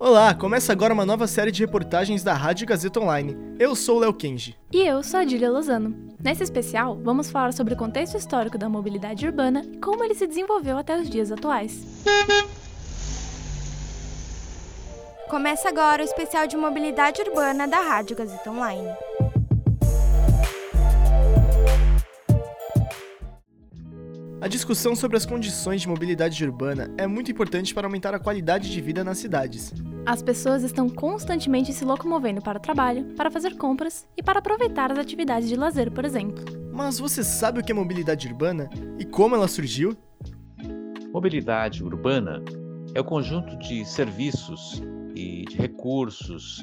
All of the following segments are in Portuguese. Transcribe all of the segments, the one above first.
Olá, começa agora uma nova série de reportagens da Rádio Gazeta Online. Eu sou o Léo Kenji. E eu sou a Dília Lozano. Nesse especial, vamos falar sobre o contexto histórico da mobilidade urbana e como ele se desenvolveu até os dias atuais. Começa agora o especial de mobilidade urbana da Rádio Gazeta Online. A discussão sobre as condições de mobilidade urbana é muito importante para aumentar a qualidade de vida nas cidades. As pessoas estão constantemente se locomovendo para o trabalho, para fazer compras e para aproveitar as atividades de lazer, por exemplo. Mas você sabe o que é mobilidade urbana e como ela surgiu? Mobilidade urbana é o conjunto de serviços e de recursos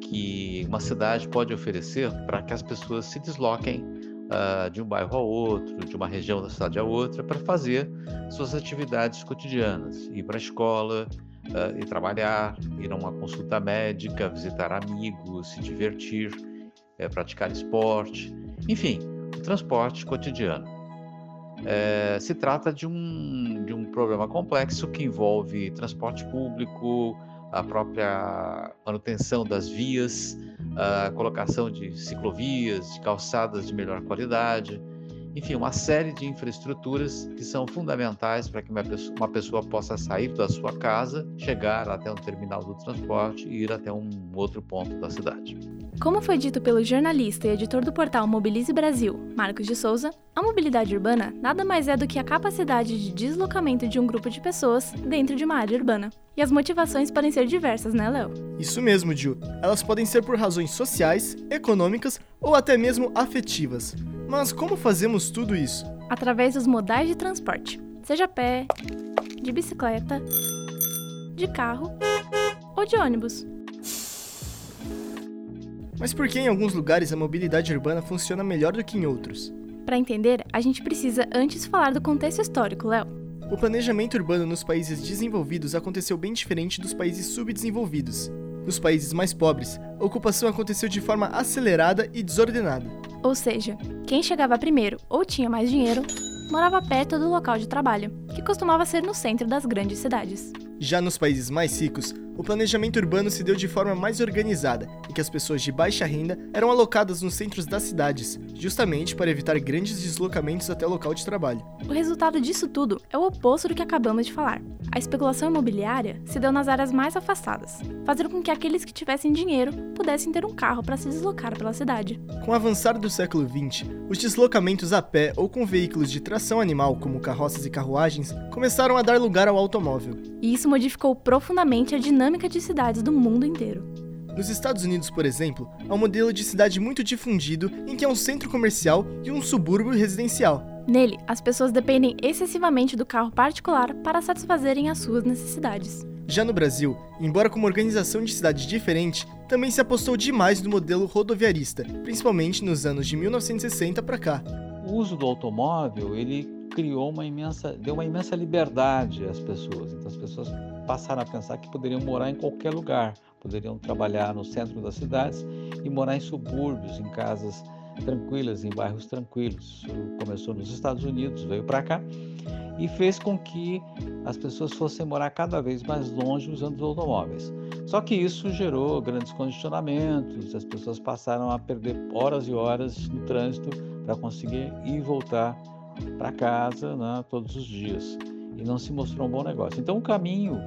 que uma cidade pode oferecer para que as pessoas se desloquem uh, de um bairro a outro, de uma região da cidade a outra, para fazer suas atividades cotidianas, ir para a escola, uh, ir trabalhar, ir a uma consulta médica, visitar amigos, se divertir, uh, praticar esporte, enfim, o transporte cotidiano. É, se trata de um, de um problema complexo que envolve transporte público, a própria manutenção das vias, a colocação de ciclovias, de calçadas de melhor qualidade, enfim, uma série de infraestruturas que são fundamentais para que uma pessoa, uma pessoa, possa sair da sua casa, chegar até um terminal do transporte e ir até um outro ponto da cidade. Como foi dito pelo jornalista e editor do portal Mobilize Brasil, Marcos de Souza, a mobilidade urbana nada mais é do que a capacidade de deslocamento de um grupo de pessoas dentro de uma área urbana. E as motivações podem ser diversas, né, Léo? Isso mesmo, Gil. Elas podem ser por razões sociais, econômicas ou até mesmo afetivas. Mas como fazemos tudo isso? Através dos modais de transporte, seja a pé, de bicicleta, de carro ou de ônibus. Mas por que em alguns lugares a mobilidade urbana funciona melhor do que em outros? Para entender, a gente precisa antes falar do contexto histórico, Léo. O planejamento urbano nos países desenvolvidos aconteceu bem diferente dos países subdesenvolvidos. Nos países mais pobres, a ocupação aconteceu de forma acelerada e desordenada. Ou seja, quem chegava primeiro ou tinha mais dinheiro morava perto do local de trabalho, que costumava ser no centro das grandes cidades. Já nos países mais ricos, o planejamento urbano se deu de forma mais organizada, em que as pessoas de baixa renda eram alocadas nos centros das cidades, justamente para evitar grandes deslocamentos até o local de trabalho. O resultado disso tudo é o oposto do que acabamos de falar. A especulação imobiliária se deu nas áreas mais afastadas, fazendo com que aqueles que tivessem dinheiro pudessem ter um carro para se deslocar pela cidade. Com o avançar do século XX, os deslocamentos a pé ou com veículos de tração animal, como carroças e carruagens, começaram a dar lugar ao automóvel. E isso modificou profundamente a dinâmica de cidades do mundo inteiro. Nos Estados Unidos, por exemplo, há um modelo de cidade muito difundido em que há um centro comercial e um subúrbio residencial. Nele, as pessoas dependem excessivamente do carro particular para satisfazerem as suas necessidades. Já no Brasil, embora com uma organização de cidade diferente, também se apostou demais no modelo rodoviarista, principalmente nos anos de 1960 para cá. O uso do automóvel, ele criou uma imensa, deu uma imensa liberdade às pessoas. Então as pessoas passaram a pensar que poderiam morar em qualquer lugar, poderiam trabalhar no centro das cidades e morar em subúrbios, em casas tranquilas, em bairros tranquilos. Começou nos Estados Unidos, veio para cá e fez com que as pessoas fossem morar cada vez mais longe usando os automóveis. Só que isso gerou grandes condicionamentos, as pessoas passaram a perder horas e horas no trânsito para conseguir ir e voltar para casa né, todos os dias. E não se mostrou um bom negócio. Então, o caminho,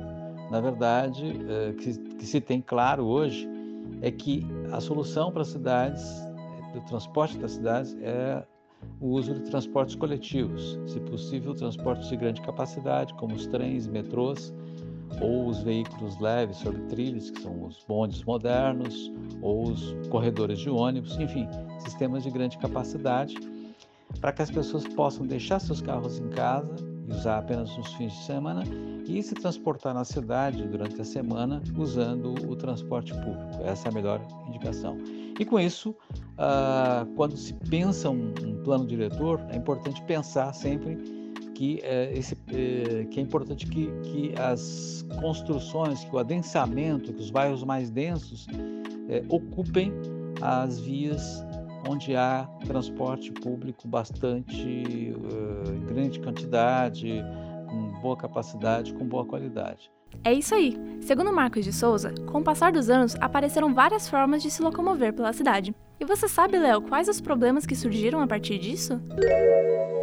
na verdade, é, que, que se tem claro hoje é que a solução para as cidades, do transporte das cidades, é o uso de transportes coletivos, se possível, transportes de grande capacidade, como os trens, metrôs, ou os veículos leves sobre trilhos, que são os bondes modernos, ou os corredores de ônibus, enfim, sistemas de grande capacidade para que as pessoas possam deixar seus carros em casa usar apenas nos fins de semana e se transportar na cidade durante a semana usando o transporte público. Essa é a melhor indicação. E com isso, uh, quando se pensa um, um, plano diretor, é importante pensar sempre que, uh, esse, uh, que é importante que, que as construções, que o adensamento, que os bairros mais densos eh, ocupem as vias onde há transporte público bastante uh, grande quantidade, com boa capacidade, com boa qualidade. É isso aí. Segundo Marcos de Souza, com o passar dos anos apareceram várias formas de se locomover pela cidade. E você sabe, Léo, quais os problemas que surgiram a partir disso?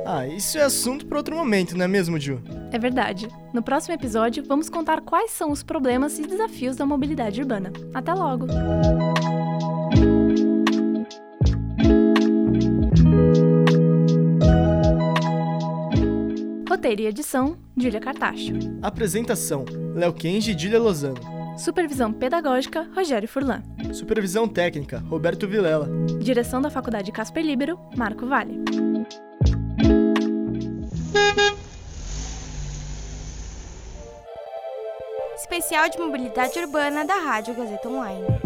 Ah, isso é assunto para outro momento, não é mesmo, Ju? É verdade. No próximo episódio, vamos contar quais são os problemas e desafios da mobilidade urbana. Até logo! Roteiro e edição, Júlia Cartacho. Apresentação: Léo Kenji e Júlia Lozano. Supervisão pedagógica, Rogério Furlan. Supervisão técnica: Roberto Vilela. Direção da Faculdade Casper Libero, Marco Vale. Especial de mobilidade urbana da Rádio Gazeta Online.